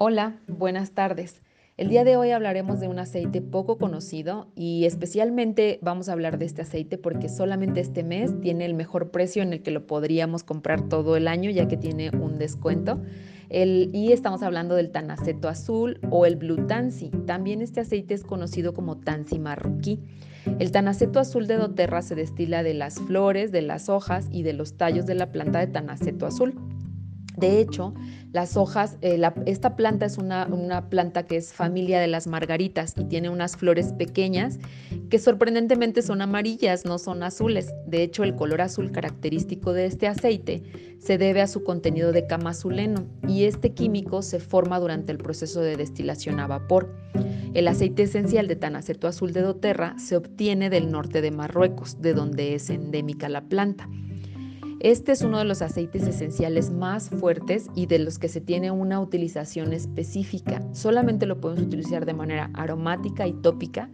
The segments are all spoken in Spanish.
Hola, buenas tardes. El día de hoy hablaremos de un aceite poco conocido y especialmente vamos a hablar de este aceite porque solamente este mes tiene el mejor precio en el que lo podríamos comprar todo el año ya que tiene un descuento. y estamos hablando del tanaceto azul o el blue tansy. También este aceite es conocido como tansy marroquí. El tanaceto azul de doTERRA se destila de las flores, de las hojas y de los tallos de la planta de tanaceto azul. De hecho, las hojas, eh, esta planta es una, una, planta que es familia de las margaritas y tiene unas flores pequeñas que sorprendentemente son amarillas, no son azules. De hecho, el color azul característico de este aceite se debe a su contenido de camazuleno y este químico se forma durante el proceso de destilación a vapor. El aceite esencial de tanaceto azul de doTERRA se obtiene del norte de Marruecos, de donde es endémica la planta. Este es uno de los aceites esenciales más fuertes y de los que se tiene una utilización específica. Solamente lo podemos utilizar de manera aromática y tópica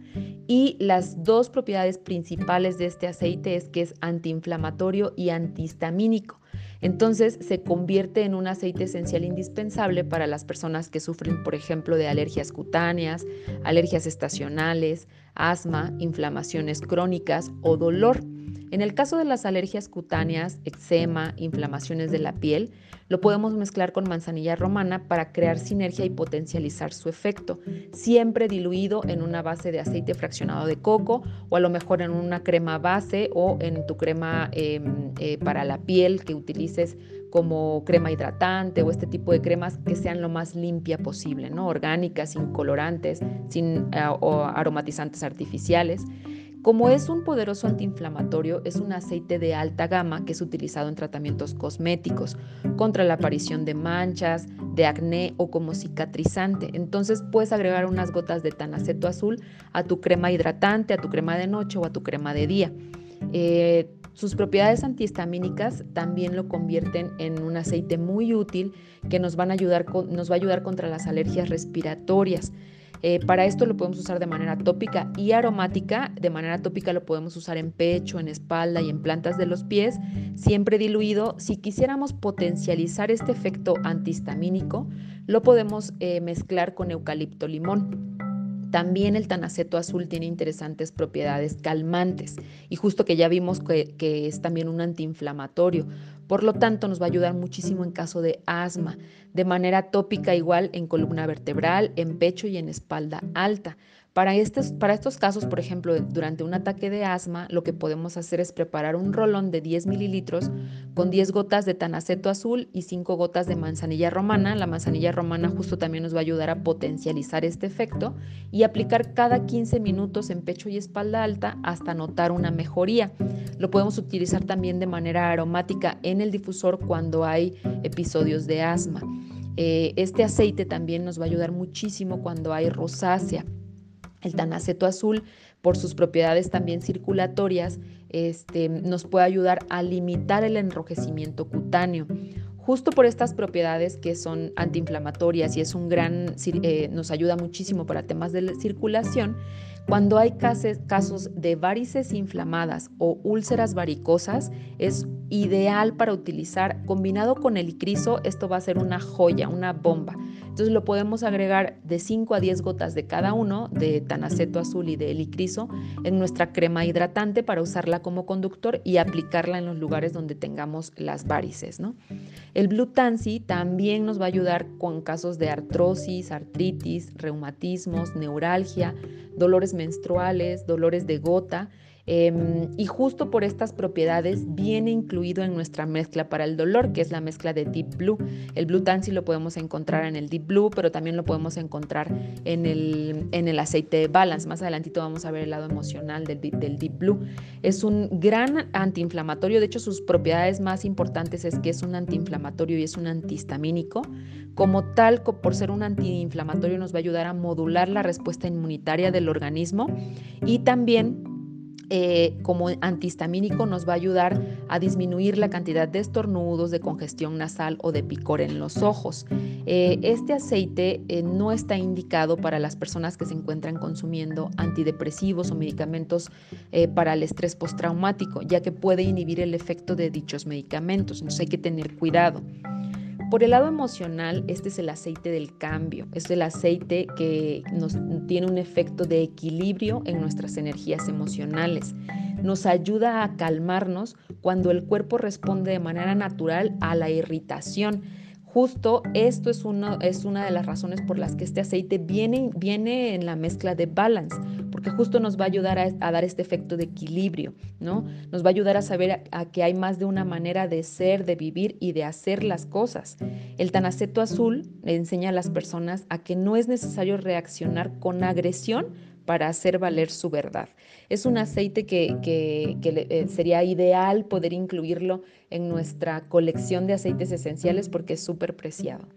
y las dos propiedades principales de este aceite es que es antiinflamatorio y antihistamínico. Entonces se convierte en un aceite esencial indispensable para las personas que sufren, por ejemplo, de alergias cutáneas, alergias estacionales, asma, inflamaciones crónicas o dolor. En el caso de las alergias cutáneas, eczema, inflamaciones de la piel, lo podemos mezclar con manzanilla romana para crear sinergia y potencializar su efecto, siempre diluido en una base de aceite fraccionado de coco o a lo mejor en una crema base o en tu crema em, eh, para la piel que utilices como crema hidratante o este tipo de cremas que sean lo más limpia posible, ¿no? orgánicas, sin colorantes, sin eh, aromatizantes artificiales. Como es un poderoso antiinflamatorio, es un aceite de alta gama que es utilizado en tratamientos cosméticos contra la aparición de manchas, de acné o como cicatrizante. Entonces puedes agregar unas gotas de tanaceto azul a tu crema hidratante, a tu crema de noche o a tu crema de día. Eh, sus propiedades antihistamínicas también lo convierten en un aceite muy útil que nos, van a ayudar, nos va a ayudar contra las alergias respiratorias. Eh, para esto lo podemos usar de manera tópica y aromática. De manera tópica lo podemos usar en pecho, en espalda y en plantas de los pies, siempre diluido. Si quisiéramos potencializar este efecto antihistamínico, lo podemos eh, mezclar con eucalipto limón. También el tanaceto azul tiene interesantes propiedades calmantes y justo que ya vimos que, que, es también un antiinflamatorio. Por lo tanto, nos va a ayudar muchísimo en caso de asma, de manera tópica igual en columna vertebral, en pecho y en espalda alta. Para estos, casos, por ejemplo, durante un ataque de asma, lo que podemos hacer es preparar un rolón de 10 mililitros con 10 gotas de tanaceto azul y 5 gotas de manzanilla romana. La manzanilla romana justo también nos va a ayudar a potencializar este efecto y aplicar cada 15 minutos en pecho y espalda alta hasta notar una mejoría. Lo podemos utilizar también de manera aromática en el difusor cuando hay episodios de asma. Eh, este aceite también nos va a ayudar muchísimo cuando hay rosácea. El tanaceto azul, por sus propiedades también circulatorias, este, nos puede ayudar a limitar el enrojecimiento cutáneo. Justo por estas propiedades que son antiinflamatorias y es un gran, eh, nos ayuda muchísimo para temas de circulación, cuando hay casos de varices inflamadas o úlceras varicosas, es ideal para utilizar combinado con el icriso, esto va a ser una joya, una bomba. Entonces lo podemos agregar de 5 a 10 gotas de cada uno, de tanaceto azul y de helicriso, en nuestra crema hidratante para usarla como conductor y aplicarla en los lugares donde tengamos las varices. ¿no? El Blue Tansy también nos va a ayudar con casos de artrosis, artritis, reumatismos, neuralgia, dolores menstruales, dolores de gota Em, y justo por estas propiedades viene incluido en nuestra mezcla para el dolor, que es la mezcla de Deep Blue. El Blue Tansy lo podemos encontrar en el Deep Blue, pero también lo podemos encontrar en el, en el aceite de Balance. Más adelantito vamos a ver el lado emocional del, del Deep Blue. Es un gran antiinflamatorio, de hecho sus propiedades más importantes es que es un antiinflamatorio y es un antihistamínico. Como tal, por ser un antiinflamatorio nos va a ayudar a modular la respuesta inmunitaria del organismo y también eh, como antihistamínico nos va a ayudar a disminuir la cantidad de estornudos, de congestión nasal o de picor en los ojos. Eh, este aceite eh, no está indicado para las personas que se encuentran consumiendo antidepresivos o medicamentos para el estrés postraumático, ya que puede inhibir el efecto de dichos medicamentos. Entonces hay que tener cuidado. Por el lado emocional, este es el aceite del cambio, es el aceite que nos tiene un efecto de equilibrio en nuestras energías emocionales. Nos ayuda a calmarnos cuando el cuerpo responde de manera natural a la irritación Justo esto es, es una de las razones por las que este aceite viene, viene en la mezcla de balance, porque justo nos va a ayudar a, dar este efecto de equilibrio, ¿no? Nos va a ayudar a saber a, que hay más de una manera de ser, de vivir y de hacer las cosas. El tanaceto azul enseña a las personas a que no es necesario reaccionar con agresión para hacer valer su verdad. Es un aceite que, eh, sería ideal poder incluirlo en nuestra colección de aceites esenciales porque es súper preciado.